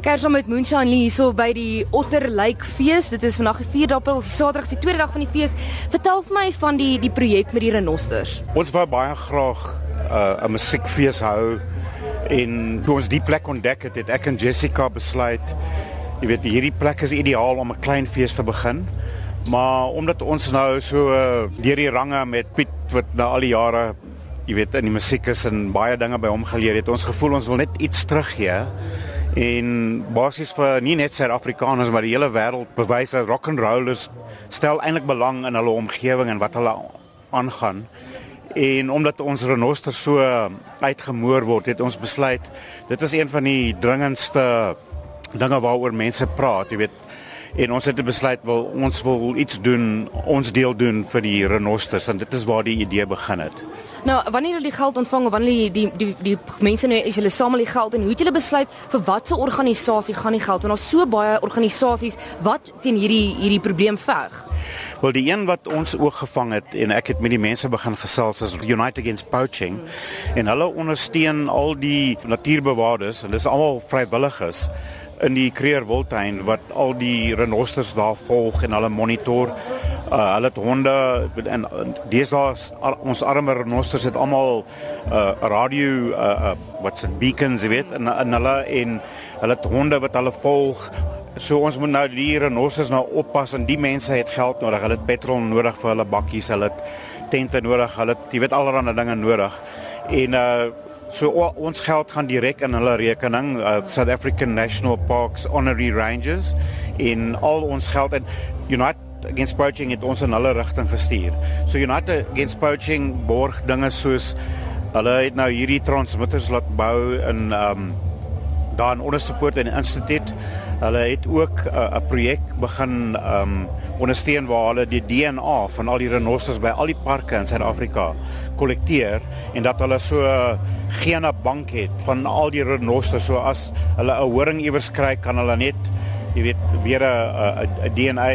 Ek is saam met Moonshine Lee hierso by die Otter Lake Fees. Dit is vandag die 4de April, Saterdag, die tweede dag van die fees. Vertel vir my van die die projek met die renosters. Ons wou baie graag uh, 'n musiekfees hou en toe ons die plek ontdek het, het ek en Jessica besluit, jy weet, hierdie plek is ideaal om 'n klein fees te begin. Maar omdat ons nou so uh, deur die range met Piet wat nou al die jare jy weet in die musiek is en baie dinge by hom geleer het, ons gevoel ons wil net iets teruggee en basies vir nie net Suid-Afrikaners maar die hele wêreld bewys dat rock and rollers stel eintlik belang in hulle omgewing en wat hulle aangaan. En omdat ons renoster so uitgemoor word, het ons besluit dit is een van die dringendste dinge waaroor mense praat, jy weet. En ons het besluit wil ons wil iets doen, ons deel doen vir die renosters en dit is waar die idee begin het. Nou, wanneer hulle die geld ontvang of wanneer die die die, die mense nou is hulle samel die geld en hoe het julle besluit vir watter organisasie gaan die geld want daar's so baie organisasies wat teen hierdie hierdie probleem veg. Wel die een wat ons oog gevang het en ek het met die mense begin gesels is United Against Poaching en hulle ondersteun al die natuurbewaarders, hulle is almal vrywilligers in die Creer Wildtuin wat al die renosters daar volg en hulle monitor. Uh, hulle het honde en deesdae ons arme renosters het almal uh, radio uh, uh, wat's dit beacons, weet, en en hulle en hulle het honde wat hulle volg. So ons moet nou die renosters nou oppas en die mense het geld nodig. Hulle het petrol nodig vir hulle bakkies, hulle het tente nodig, hulle het jy weet allerlei dinge nodig. En uh So o, ons geld gaan direk in hulle rekening, uh, South African National Parks Honorary Rangers in al ons geld en United Against Poaching het ons in hulle rigting gestuur. So United Against Poaching borg dinge soos hulle het nou hierdie transmitters laat bou in um daar in Onderstepoort in die instituut. Hulle het ook 'n uh, projek begin um ondersteun waar hulle die DNA van al die renosters by al die parke in Suid-Afrika kollekteer en dat hulle so geen bank het van al die renosters so as hulle 'n horing iewers kry kan hulle net jy weet weer 'n 'n DNA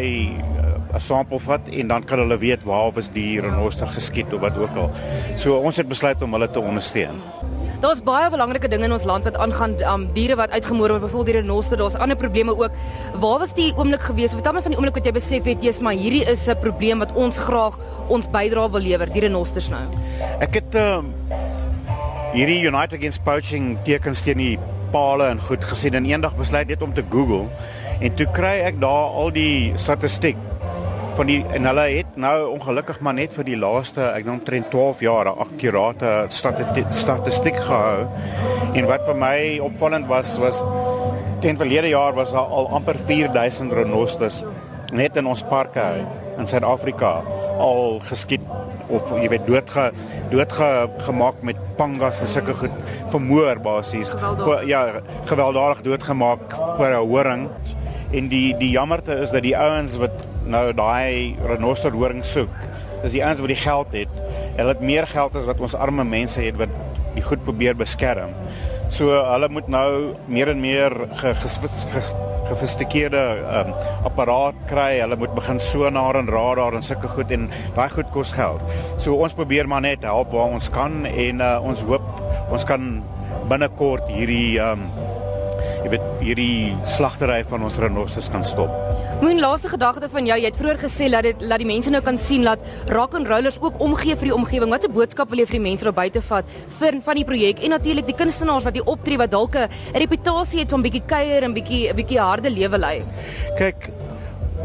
'n sampel vat en dan kan hulle weet waar was die renoster geskiet of wat ook al. So ons het besluit om hulle te ondersteun. Daar's baie belangrike dinge in ons land wat aangaan um, diere wat uitgemoor word, byvoorbeeld die renoster, daar's ander probleme ook. Waar was die oomblik gewees? Vertel my van die oomblik wat jy besef het jy's maar hierdie is 'n probleem wat ons graag ons bydrae wil lewer, die renosters nou. Ek het uh, hierdie United Against Poaching tekens teen die pale en goed gesien en eendag besluit net om te Google en toe kry ek daar al die statistiek van die en hulle het nou ongelukkig maar net vir die laaste ek dink omtrent 12 jaar 'n akkurate statistiek gehou. En wat vir my opvallend was was teen verlede jaar was daar al amper 4000 renosters net in ons parke in Suid-Afrika al geskiet of jy weet doodge doodge gemaak met pangas en sulke goed vermoor basies. Ja, gewelddadig doodgemaak vir 'n horing. En die die jammerte is dat die ouens wat nou daai renosterhoring soek, dis die ouens wat die geld het. Hulle het meer geld as wat ons arme mense het wat die goed probeer beskerm. So hulle moet nou meer en meer gefistikeerde um, apparaat kry. Hulle moet begin sonar en radar en sulke goed en daai goed kos geld. So ons probeer maar net help waar ons kan en uh, ons hoop ons kan binnekort hierdie um, jy weet hierdie slagtery van ons renosters kan stop. Moen laaste gedagte van jou, jy het vroeër gesê dat dit laat die mense nou kan sien dat rock and rollers ook omgee vir die omgewing. Watse boodskap wil jy vir die mense daar buite vat vir van die projek en natuurlik die kunstenaars wat hier optree wat dalk 'n reputasie het van bietjie kuier en bietjie 'n bietjie harde lewe lei. Kyk,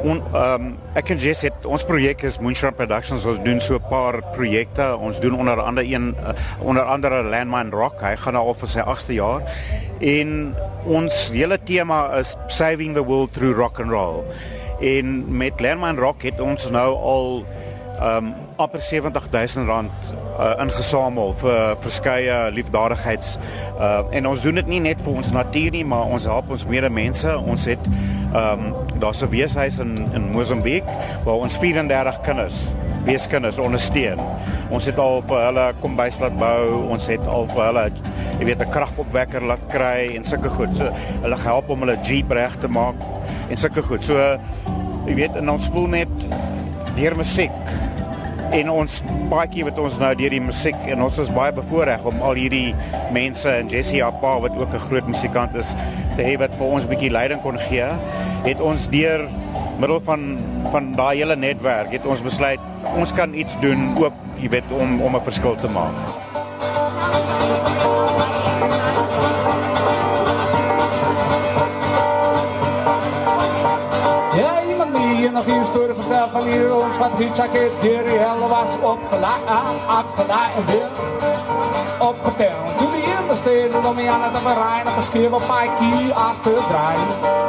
on, um, ek en Jess het ons projek is Moonshine Productions. Ons doen so 'n paar projekte. Ons doen onder andere een uh, onder andere Landmine Rock. Hy gaan nou al vir sy 8ste jaar. En ons hele tema is saving the world through rock and roll. En met Landmine Rock het ons nou al um amper 70000 rand uh, ingesamel vir verskeie liefdadigheids uh, en ons doen dit nie net vir ons natuur nie maar ons help ons medemense. Ons het um daar's 'n weeshuis in in Mosambiek waar ons 34 kinders weeskinders ondersteun. Ons het al vir hulle kombuis laat bou, ons het al vir hulle jy weet 'n kragopwekker laat kry en sulke goed. So hulle help om hulle Jeep reg te maak en sulke goed. So jy weet en ons voel net deur musiek en ons paadjie wat ons nou deur die musiek en ons is baie bevoorreg om al hierdie mense en Jessie Appa wat ook 'n groot musikant is te hê wat vir ons 'n bietjie leiding kon gee het ons deur middel van van daai hele netwerk het ons besluit ons kan iets doen ook jy weet om om 'n verskil te maak. Nog een story vertellen van die jacket die hel was opgeladen, afgeladen. Opgeteld. Toen die hier besteden om je aan het bereiden, geschreven op mijn kie achter draaien.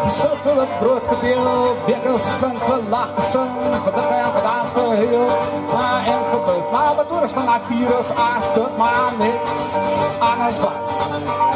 Het brood gedeel, bekers klink gelach gesing, gedip en gedans geheel, maar en gebeurt. Maar wat doen is van Apirus, as dit maar net anders was. En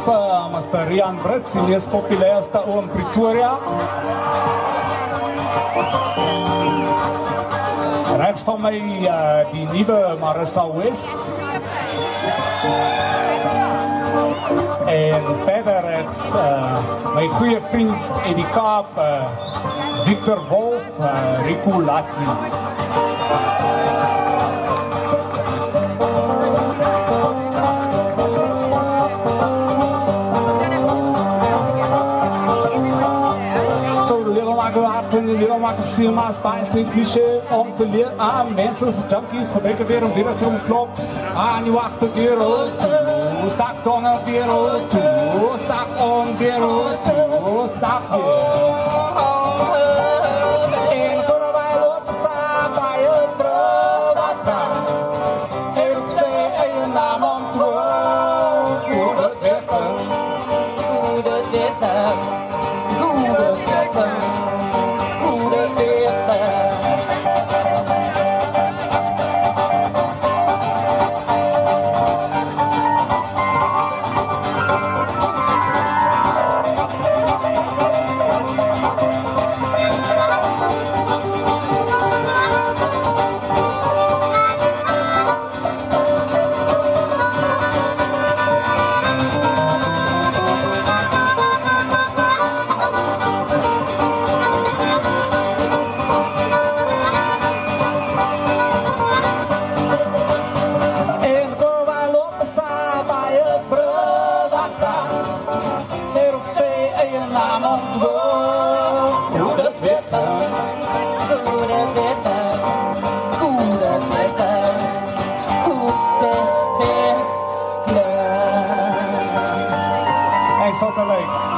Kies uh, Mr. Rian Brits, die mees populairste ou in Pretoria. Rechts van my uh, die nuwe Marissa West. En verder rechts uh, my goeie vriend in die Kaap, uh, Victor Wolf, uh, Rico Latti. see my spicy cliché Om te leer aan mensen, ze junkies Gebeken weer om weer eens om klop Aan je wachten weer toe Stak dan een weer toe Stak on weer toe Stak weer Love. Soccer Lake.